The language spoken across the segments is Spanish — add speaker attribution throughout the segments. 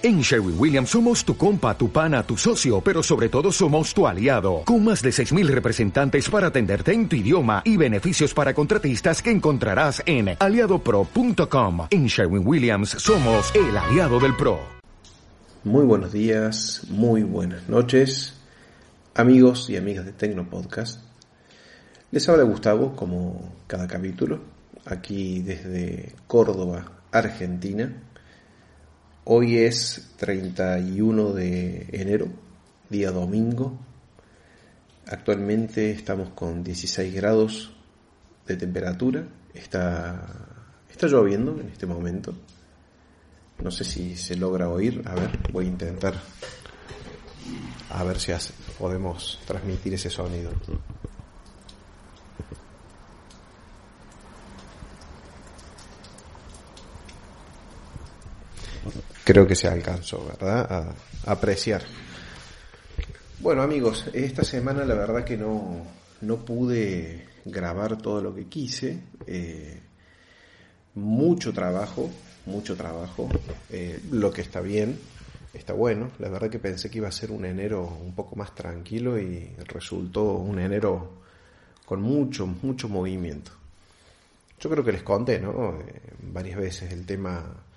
Speaker 1: En Sherwin Williams somos tu compa, tu pana, tu socio, pero sobre todo somos tu aliado, con más de 6.000 representantes para atenderte en tu idioma y beneficios para contratistas que encontrarás en aliadopro.com. En Sherwin Williams somos el aliado del PRO.
Speaker 2: Muy buenos días, muy buenas noches, amigos y amigas de Tecnopodcast. Les habla Gustavo, como cada capítulo, aquí desde Córdoba, Argentina Hoy es 31 de enero, día domingo. Actualmente estamos con 16 grados de temperatura. Está, está lloviendo en este momento. No sé si se logra oír. A ver, voy a intentar. A ver si podemos transmitir ese sonido. Creo que se alcanzó, ¿verdad? A, apreciar. Bueno amigos, esta semana la verdad que no, no pude grabar todo lo que quise. Eh, mucho trabajo, mucho trabajo, eh, lo que está bien, está bueno. La verdad que pensé que iba a ser un enero un poco más tranquilo y resultó un enero con mucho, mucho movimiento. Yo creo que les conté, ¿no? Eh, varias veces el tema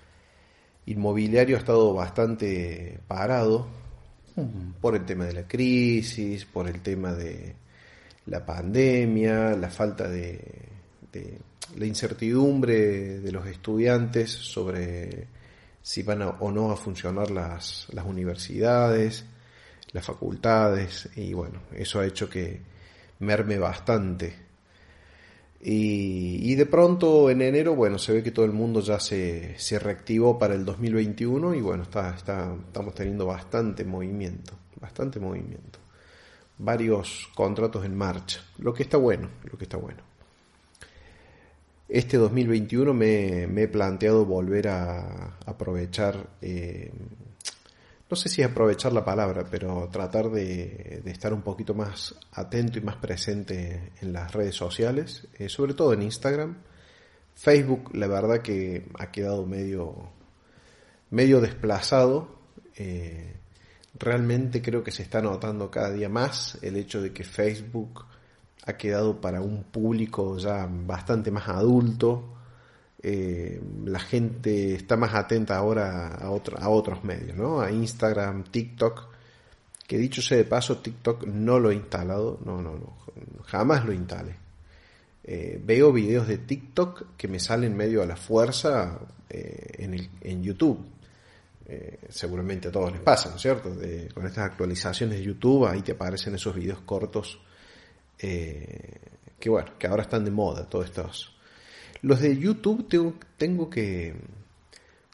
Speaker 2: inmobiliario ha estado bastante parado por el tema de la crisis, por el tema de la pandemia, la falta de, la incertidumbre de los estudiantes sobre si van o no a funcionar las, las universidades, las facultades, y bueno, eso ha hecho que merme bastante y, de pronto en enero, bueno, se ve que todo el mundo ya se, se reactivó para el 2021 y bueno, está, estamos teniendo bastante movimiento, bastante movimiento. Varios contratos en marcha, lo que está bueno, lo que está bueno. Este 2021 me, me he planteado volver a aprovechar eh, no sé si aprovechar la palabra, pero tratar de, estar un poquito más atento y más presente en las redes sociales, eh, sobre todo en Instagram. Facebook, la verdad que ha quedado medio, medio desplazado. Eh, realmente creo que se está notando cada día más el hecho de que Facebook ha quedado para un público ya bastante más adulto, eh, la gente está más atenta ahora a, a otros medios, ¿no? A Instagram, TikTok, que dicho sea de paso, TikTok no lo he instalado, no, no, no, jamás lo instalé. Eh, veo videos de TikTok que me salen medio a la fuerza eh, en, YouTube. seguramente a todos les pasa, ¿no es cierto? con estas actualizaciones de YouTube, ahí te aparecen esos videos cortos que bueno, que ahora están de moda, todos estos los de YouTube tengo, que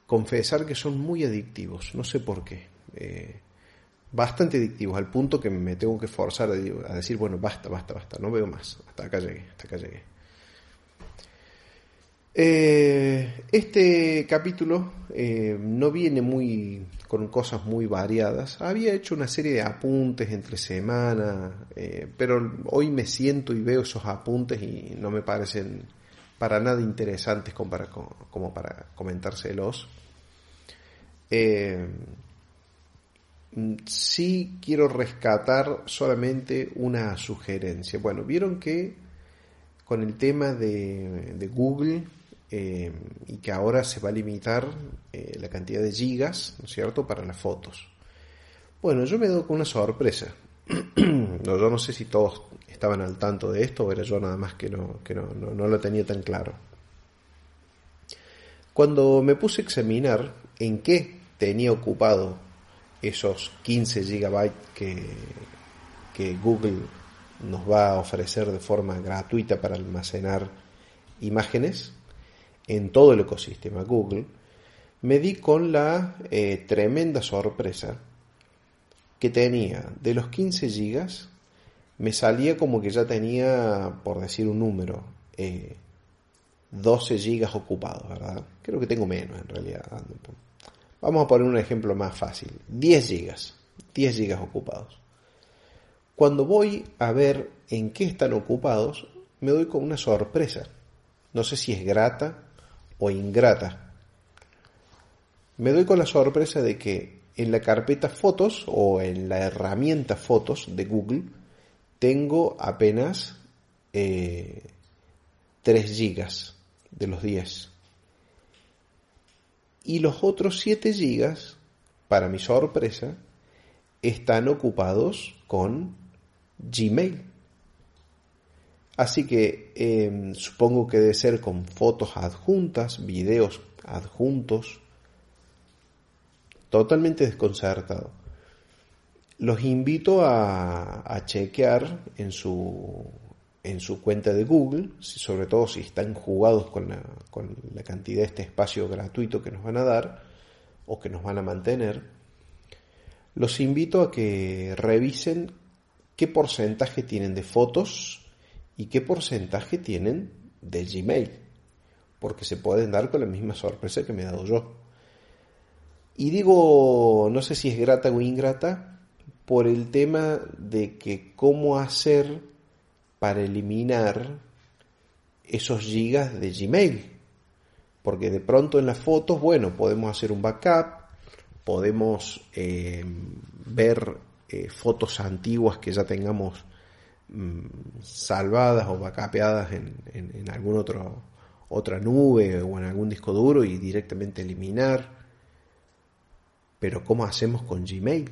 Speaker 2: confesar que son muy adictivos, no sé por qué. Eh, bastante adictivos, al punto que me tengo que forzar a, decir, bueno, basta, basta, basta, no veo más, hasta acá llegué, hasta acá llegué. Eh, este capítulo eh, no viene muy con cosas muy variadas. Había hecho una serie de apuntes entre semana, pero hoy me siento y veo esos apuntes y no me parecen para nada interesantes como para, comentárselos. Eh, sí quiero rescatar solamente una sugerencia. Bueno, vieron que con el tema de, Google eh, y que ahora se va a limitar eh, la cantidad de gigas, ¿no es cierto?, para las fotos. Bueno, yo me doy con una sorpresa. no, yo no sé si todos estaban al tanto de esto o era yo nada más que no, que no, no, lo tenía tan claro. Cuando me puse a examinar en qué tenía ocupado esos 15 gigabytes que, que Google nos va a ofrecer de forma gratuita para almacenar imágenes en todo el ecosistema Google, me di con la eh, tremenda sorpresa que tenía de los 15 gigas me salía como que ya tenía, por decir un número, 12 eh, gigas ocupados, ¿verdad? Creo que tengo menos en realidad. Vamos a poner un ejemplo más fácil. 10 gigas. 10 gigas ocupados. Cuando voy a ver en qué están ocupados, me doy con una sorpresa. No sé si es grata o ingrata. me doy con la sorpresa de que en la carpeta fotos o en la herramienta fotos de Google tengo apenas 3 eh, gigas de los 10. Y los otros 7 gigas, para mi sorpresa, están ocupados con Gmail. Así que em, supongo que debe ser con fotos adjuntas, videos adjuntos, totalmente desconcertado. Los invito a, chequear en su, en su cuenta de Google, sobre todo si están jugados con la, con la cantidad de este espacio gratuito que nos van a dar o que nos van a mantener, los invito a que revisen qué porcentaje tienen de fotos y qué porcentaje tienen de Gmail, porque se pueden dar con la misma sorpresa que me he dado yo. Y digo, no sé si es grata o ingrata, por el tema de que cómo hacer para eliminar esos gigas de Gmail. Porque de pronto en las fotos, bueno, podemos hacer un backup, podemos eh, ver eh, fotos antiguas que ya tengamos mm, salvadas o backupeadas en, en, en alguna otra nube o en algún disco duro y directamente eliminar pero ¿cómo hacemos con Gmail?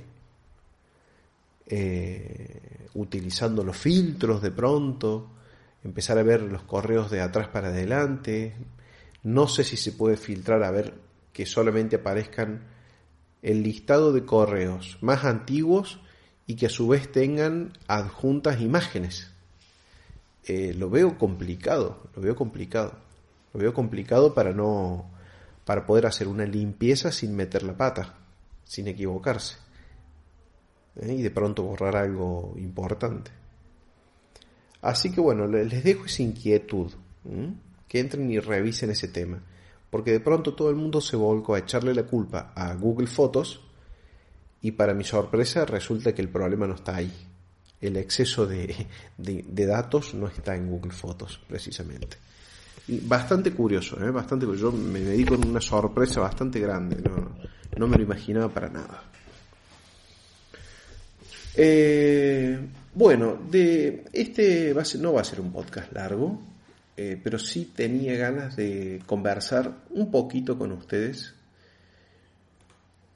Speaker 2: Eh, utilizando los filtros de pronto, empezar a ver los correos de atrás para adelante. No sé si se puede filtrar a ver que solamente aparezcan el listado de correos más antiguos y que a su vez tengan adjuntas imágenes. Eh, lo veo complicado, lo veo complicado. Lo veo complicado para no para poder hacer una limpieza sin meter la pata sin equivocarse. ¿Eh? Y de pronto borrar algo importante. Así que bueno, les dejo esa inquietud. Que entren y revisen ese tema. Porque de pronto todo el mundo se volcó a echarle la culpa a Google Fotos y para mi sorpresa resulta que el problema no está ahí. El exceso de, de, datos no está en Google Fotos, precisamente. Bastante curioso, ¿eh? bastante Yo me, me di con una sorpresa bastante grande. ¿no? No me lo imaginaba para nada. Eh, bueno, de este no va a ser un podcast largo, eh, pero sí tenía ganas de conversar un poquito con ustedes.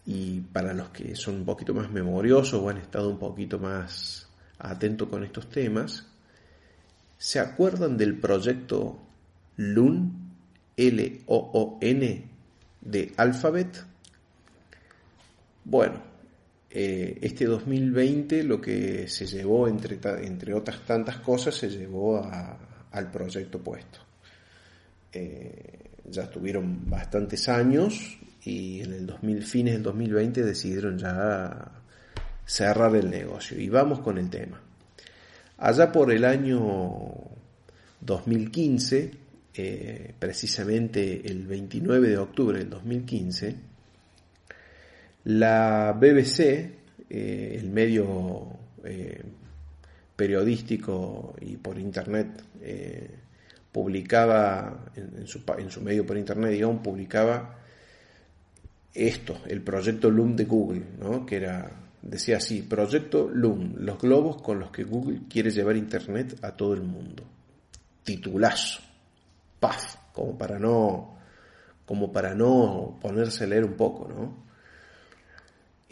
Speaker 2: Y para los que son un poquito más memoriosos o han estado un poquito más atentos con estos temas, ¿se acuerdan del proyecto LUN, L-O-O-N, de Alphabet? Bueno, eh, este 2020 lo que se llevó, entre, otras tantas cosas, se llevó al proyecto puesto. Eh, ya estuvieron bastantes años y en el 2000, fines del 2020 decidieron ya cerrar el negocio. Y vamos con el tema. Allá por el año 2015, eh, precisamente el 29 de octubre del 2015, la BBC, eh, el medio eh, periodístico y por internet, eh, publicaba, en, su, en, su, medio por internet, digamos, publicaba esto, el proyecto Loom de Google, ¿no? que era, decía así, proyecto Loom, los globos con los que Google quiere llevar internet a todo el mundo. Titulazo, paf, como para no, como para no ponerse a leer un poco, ¿no?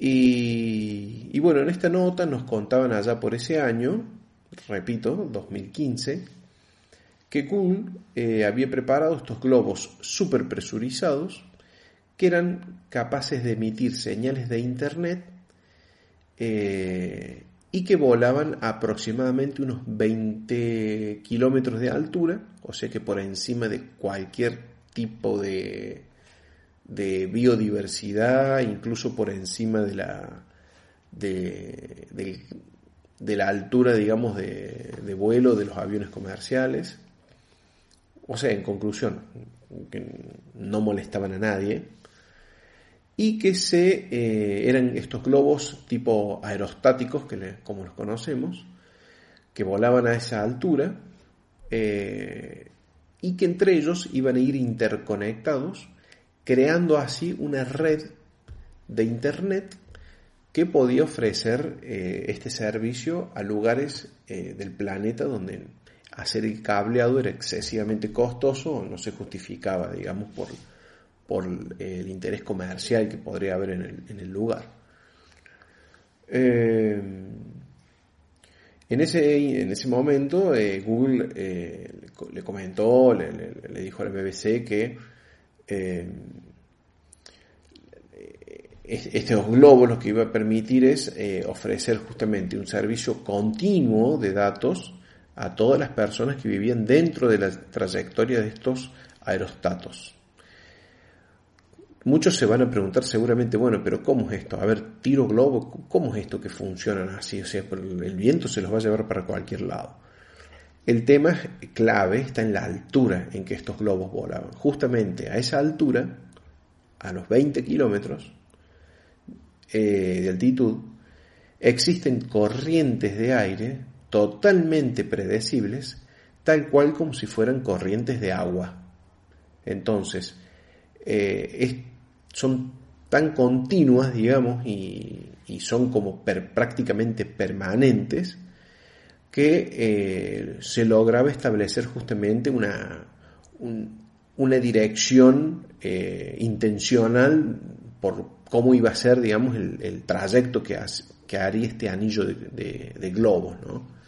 Speaker 2: Y, bueno, en esta nota nos contaban allá por ese año, repito, 2015, que Google eh, había preparado estos globos super presurizados que eran capaces de emitir señales de Internet eh, y que volaban aproximadamente unos 20 kilómetros de altura, o sea que por encima de cualquier tipo de, de biodiversidad, incluso por encima de la, de, la altura, digamos, de, vuelo de los aviones comerciales. O sea, en conclusión, que no molestaban a nadie. Y que se, eh, eran estos globos tipo aerostáticos, que como los conocemos, que volaban a esa altura, eh, y que entre ellos iban a ir interconectados creando así una red de Internet que podía ofrecer eh, este servicio a lugares eh, del planeta donde hacer el cableado era excesivamente costoso o no se justificaba, digamos, por, por el interés comercial que podría haber en el, en el lugar. Eh, en, ese, en ese momento Google le comentó, le, le, dijo a la BBC que estos globos lo que iba a permitir es eh, ofrecer justamente un servicio continuo de datos a todas las personas que vivían dentro de la trayectoria de estos aerostatos. Muchos se van a preguntar seguramente, bueno, pero ¿cómo es esto? A ver, tiro globo, ¿cómo es esto que funcionan así? O sea, el viento se los va a llevar para cualquier lado. El tema clave está en la altura en que estos globos volaban. Justamente a esa altura, a los 20 kilómetros, eh, de altitud, existen corrientes de aire totalmente predecibles, tal cual como si fueran corrientes de agua. Entonces, eh, son tan continuas, digamos, y, son como prácticamente permanentes, que eh, se lograba establecer justamente una, una dirección intencional por, cómo iba a ser, digamos, el, trayecto que, que, haría este anillo de, globos, ¿no?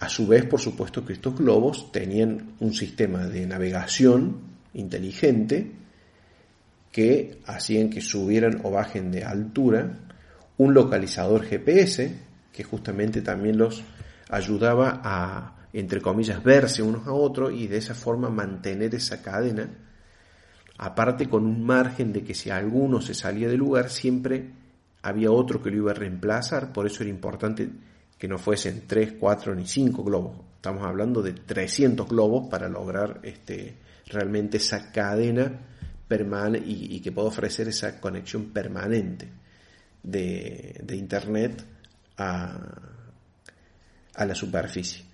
Speaker 2: A su vez, por supuesto que estos globos tenían un sistema de navegación inteligente que hacían que subieran o bajen de altura, un localizador GPS que justamente también los ayudaba a, entre comillas, verse unos a otros y de esa forma mantener esa cadena aparte con un margen de que si alguno se salía del lugar, siempre había otro que lo iba a reemplazar, por eso era importante que no fuesen 3, 4 ni 5 globos. Estamos hablando de 300 globos para lograr este, realmente esa cadena permanente y, que pueda ofrecer esa conexión permanente de, de Internet a, la superficie.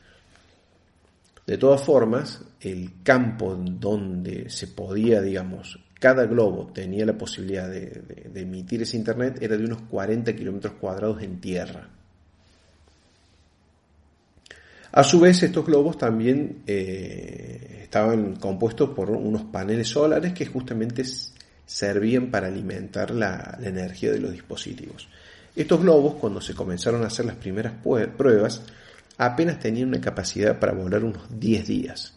Speaker 2: De todas formas, el campo donde se podía, digamos, cada globo tenía la posibilidad de, emitir ese Internet era de unos 40 kilómetros cuadrados en tierra. A su vez, estos globos también eh, estaban compuestos por unos paneles solares que justamente servían para alimentar la energía de los dispositivos. Estos globos, cuando se comenzaron a hacer las primeras pruebas, apenas tenían una capacidad para volar unos 10 días.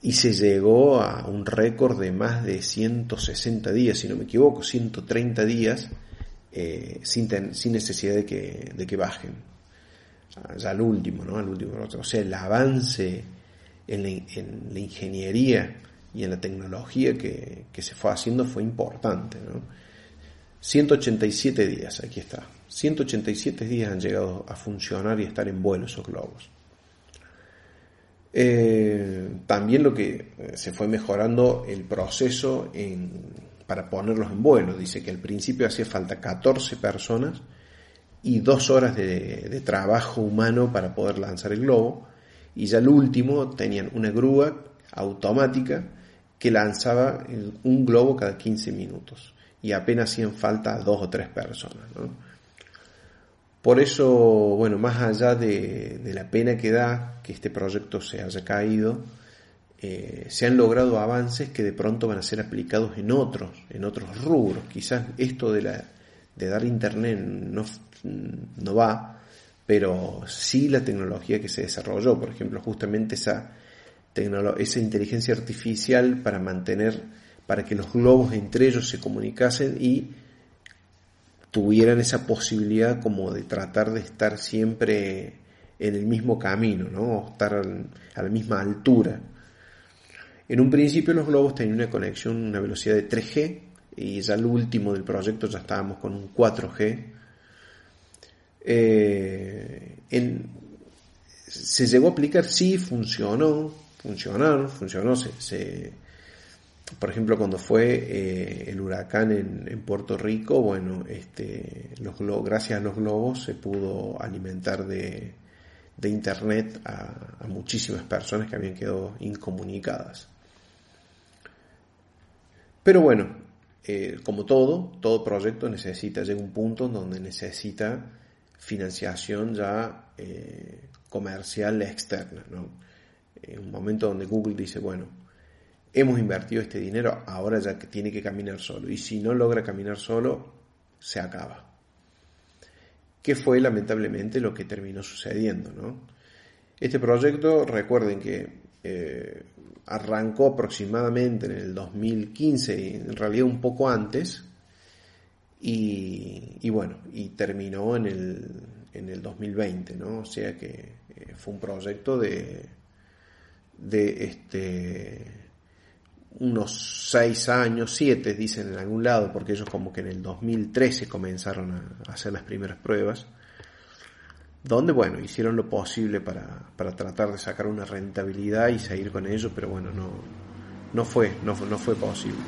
Speaker 2: Y se llegó a un récord de más de 160 días, si no me equivoco, 130 días eh, sin, necesidad de que, de que bajen. Ya al último, ¿no? Al último. O sea, el avance en la, ingeniería y en la tecnología que, que, se fue haciendo fue importante, ¿no? 187 días, aquí está. 187 días han llegado a funcionar y estar en vuelo esos globos. Eh, también lo que eh, se fue mejorando el proceso para ponerlos en vuelo. Dice que al principio hacía falta 14 personas y dos horas de, de, trabajo humano para poder lanzar el globo. Y ya al último tenían una grúa automática que lanzaba un globo cada 15 minutos. Y apenas hacían falta dos o tres personas. Por eso, bueno, más allá de, la pena que da que este proyecto se haya caído, eh, se han logrado avances que de pronto van a ser aplicados en otros, en otros rubros. Quizás esto de, la, de dar internet no, no va, pero sí la tecnología que se desarrolló, por ejemplo, justamente esa, esa inteligencia artificial para mantener, para que los globos entre ellos se comunicasen y tuvieran esa posibilidad como de tratar de estar siempre en el mismo camino, ¿no? estar a la misma altura. En un principio los globos tenían una conexión, una velocidad de 3G, y ya al último del proyecto ya estábamos con un 4G. Eh, se llegó a aplicar, sí, funcionó, funcionaron, funcionó, se por ejemplo, cuando fue eh, el huracán en, Puerto Rico, bueno, este, gracias a los globos se pudo alimentar de, internet a, muchísimas personas que habían quedado incomunicadas. Pero bueno, eh, como todo, todo proyecto necesita, llega un punto donde necesita financiación ya eh, comercial externa. ¿no? un momento donde Google dice, bueno, hemos invertido este dinero, ahora ya que tiene que caminar solo. Y si no logra caminar solo, se acaba. Que fue lamentablemente lo que terminó sucediendo. ¿no? Este proyecto, recuerden que eh, arrancó aproximadamente en el 2015, en realidad un poco antes, y, bueno, y terminó en el, en el 2020, ¿no? O sea que eh, fue un proyecto de, de este, unos seis años, siete dicen en algún lado, porque ellos como que en el 2013 comenzaron a hacer las primeras pruebas donde, bueno, hicieron lo posible para, tratar de sacar una rentabilidad y seguir con ello, pero bueno, no, no, fue, no, no fue posible.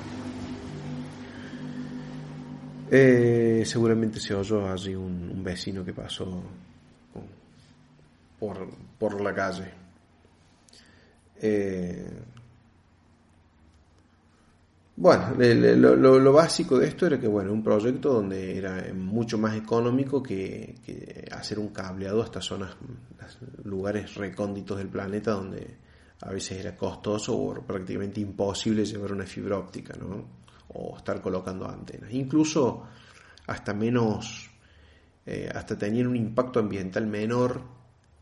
Speaker 2: Eh, seguramente se oyó allí un, vecino que pasó por, por la calle. Eh, bueno, lo, básico de esto era que, bueno, un proyecto donde era mucho más económico que, hacer un cableado a estas zonas, lugares recónditos del planeta donde a veces era costoso o prácticamente imposible llevar una fibra óptica, ¿no? O estar colocando antenas. Incluso hasta menos, eh, hasta tenían un impacto ambiental menor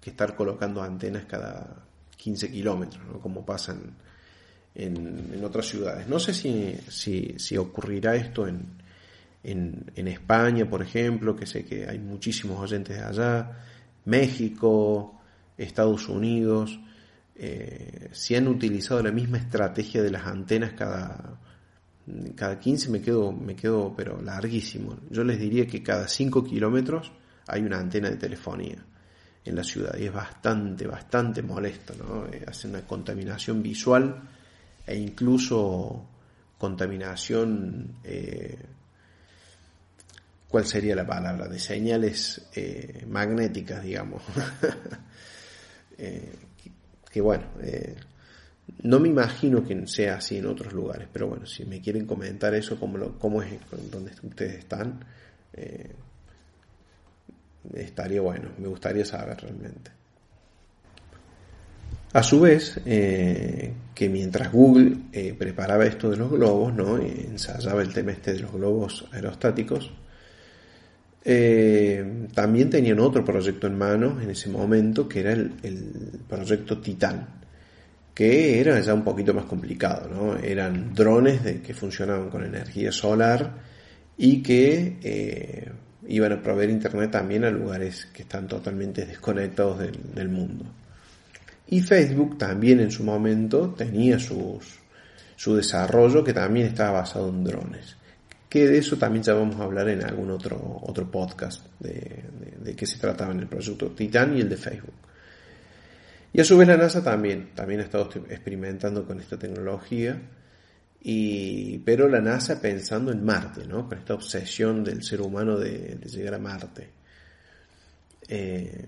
Speaker 2: que estar colocando antenas cada 15 kilómetros, ¿no? Como pasan en, otras ciudades. No sé si, si, ocurrirá esto en, en, España, por ejemplo, que sé que hay muchísimos oyentes de allá, México, Estados Unidos, eh, si han utilizado la misma estrategia de las antenas cada, cada 15 me quedo, me quedo pero larguísimo. Yo les diría que cada 5 kilómetros hay una antena de telefonía en la ciudad y es bastante, bastante molesto, ¿no? Eh, hace una contaminación visual e incluso contaminación, eh, ¿cuál sería la palabra? De señales eh, magnéticas, digamos. Eh, que, bueno, no me imagino que sea así en otros lugares, pero bueno, si me quieren comentar eso, cómo, lo, cómo es donde ustedes están, estaría bueno, me gustaría saber realmente. A su vez, eh, que mientras Google eh, preparaba esto de los globos, ensayaba el tema este de los globos aerostáticos, eh, también tenían otro proyecto en mano en ese momento, que era el, proyecto Titan, que era ya un poquito más complicado, ¿no? Eran drones de, que funcionaban con energía solar y que iban a proveer internet también a lugares que están totalmente desconectados del mundo. Y Facebook también en su momento tenía sus, su desarrollo que también estaba basado en drones. Que de eso también ya vamos a hablar en algún otro, otro podcast de, de, qué se trataba en el proyecto Titan y el de Facebook. Y a su vez la NASA también, también ha estado experimentando con esta tecnología, y, pero la NASA pensando en Marte, ¿no? con esta obsesión del ser humano de, llegar a Marte. Eh,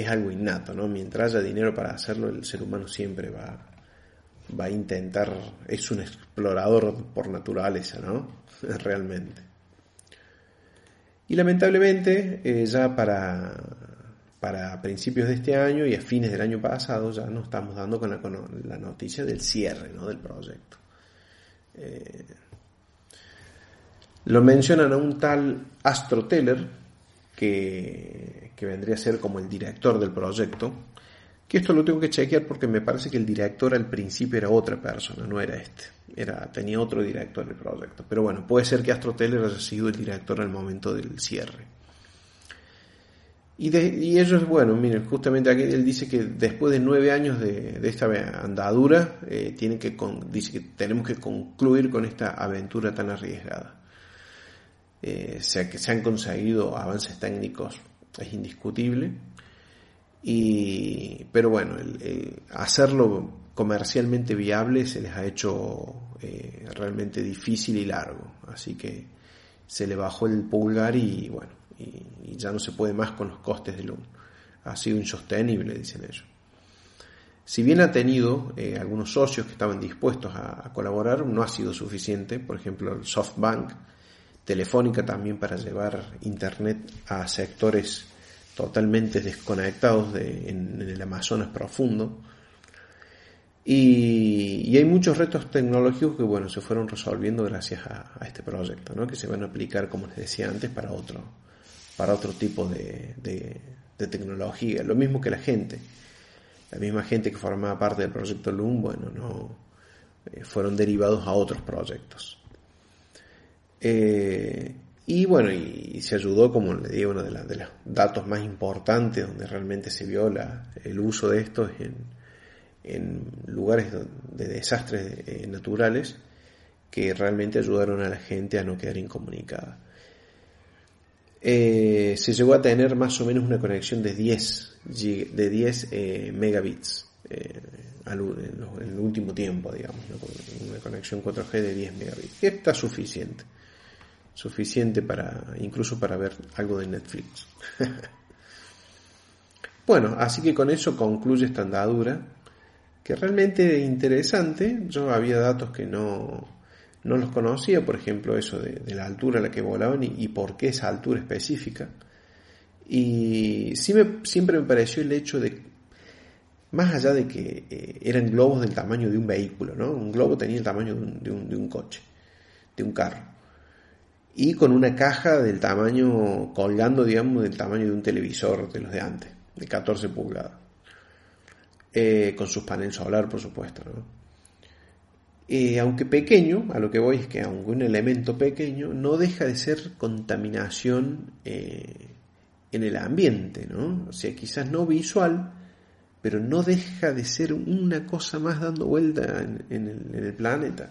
Speaker 2: es algo innato, ¿no? Mientras haya dinero para hacerlo, el ser humano siempre va, va a intentar, es un explorador por naturaleza, ¿no? Realmente. Y lamentablemente, eh, ya para, para principios de este año y a fines del año pasado, ya nos estamos dando con la, noticia del cierre ¿no? del proyecto. Eh, lo mencionan a un tal Astro Teller, que, vendría a ser como el director del proyecto, que esto lo tengo que chequear porque me parece que el director al principio era otra persona, no era este, era, tenía otro director del proyecto, pero bueno, puede ser que Astro Teller haya sido el director al momento del cierre. Y, ellos, bueno, miren, justamente aquí él dice que después de nueve años de, esta andadura, eh, que dice que tenemos que concluir con esta aventura tan arriesgada. Eh, se han conseguido avances técnicos es indiscutible, y, pero bueno, hacerlo comercialmente viable se les ha hecho eh, realmente difícil y largo, así que se le bajó el pulgar y bueno, y, ya no se puede más con los costes del uno. Ha sido insostenible, dicen ellos. Si bien ha tenido eh, algunos socios que estaban dispuestos a, colaborar, no ha sido suficiente. Por ejemplo, el SoftBank, Telefónica también para llevar Internet a sectores totalmente desconectados en, el Amazonas profundo. Y, hay muchos retos tecnológicos que bueno, se fueron resolviendo gracias a, este proyecto, ¿no? que se van a aplicar, como les decía antes, para otro, para otro tipo de, de tecnología. Lo mismo que la gente la misma gente que formaba parte del proyecto LUM, bueno, no eh, fueron derivados a otros proyectos. Eh, y bueno, y, se ayudó, como le digo, uno de, los datos más importantes donde realmente se vio el uso de esto en, en lugares de desastres eh, naturales que realmente ayudaron a la gente a no quedar incomunicada. se llegó a tener más o menos una conexión de 10 de 10 eh, megabits eh, en, el último tiempo, digamos, una conexión 4G de 10 megabits. Está suficiente, suficiente para incluso para ver algo de Netflix. bueno, así que con eso concluye esta andadura, que realmente interesante. Yo había datos que no, no los conocía, por ejemplo, eso de, la altura a la que volaban y por qué esa altura específica. Y sí me, siempre me pareció el hecho de, más allá de que eh, eran globos del tamaño de un vehículo, ¿no? Un globo tenía el tamaño de un, de un, coche, de un carro. Y con una caja del tamaño, colgando, digamos, del tamaño de un televisor de los de antes, de 14 pulgadas. Eh, con sus paneles solar, por supuesto, ¿no? Eh, aunque pequeño, a lo que voy es que aunque un elemento pequeño, no deja de ser contaminación en el ambiente, ¿no? O sea, quizás no visual, pero no deja de ser una cosa más dando vuelta en, el, planeta.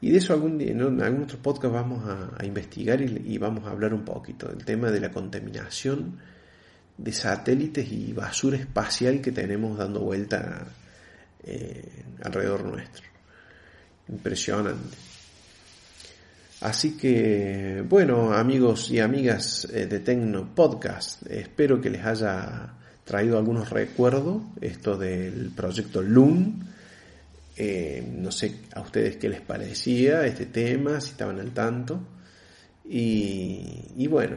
Speaker 2: Y de eso algún día, en algún otro podcast vamos a, investigar y, vamos a hablar un poquito del tema de la contaminación de satélites y basura espacial que tenemos dando vuelta eh, alrededor nuestro. Impresionante. Así que, bueno, amigos y amigas eh, de Tecno Podcast, espero que les haya traído algunos recuerdos esto del proyecto Loom. Eh, no sé a ustedes qué les parecía este tema, si estaban al tanto. Y, bueno,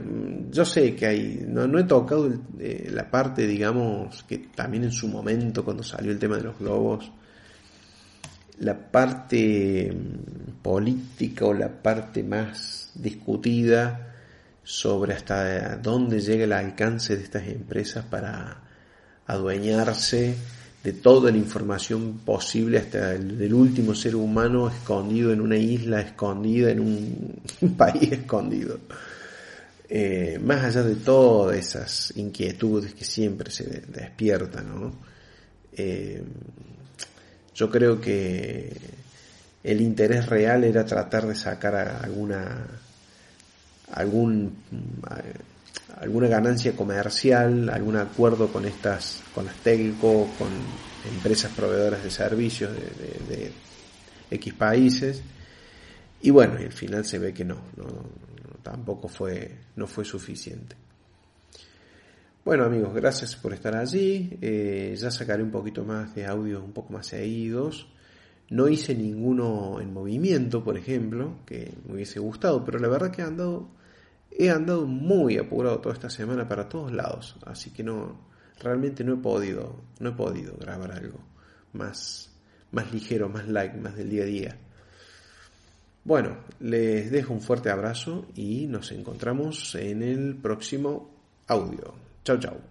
Speaker 2: yo sé que hay, no, he tocado eh, la parte, digamos, que también en su momento, cuando salió el tema de los globos, la parte mm, política o la parte más discutida sobre hasta dónde llega el alcance de estas empresas para adueñarse de toda la información posible hasta el del último ser humano escondido en una isla escondida en un país escondido. Eh, más allá de todas esas inquietudes que siempre se despiertan. Eh, yo creo que el interés real era tratar de sacar alguna algún alguna ganancia comercial, algún acuerdo con estas, con las telco, con empresas proveedoras de servicios de, X países. Y bueno, al final se ve que no, no, tampoco fue, no fue suficiente. Bueno amigos, gracias por estar allí. Eh, ya sacaré un poquito más de audios un poco más seguidos. No hice ninguno en movimiento, por ejemplo, que me hubiese gustado, pero la verdad que he andado, he andado muy apurado toda esta semana para todos lados, así que no, realmente no he podido, no he podido grabar algo más, más ligero, más light, más del día a día. Bueno, les dejo un fuerte abrazo y nos encontramos en el próximo audio. Chao, chao.